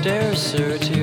stairs, sir, to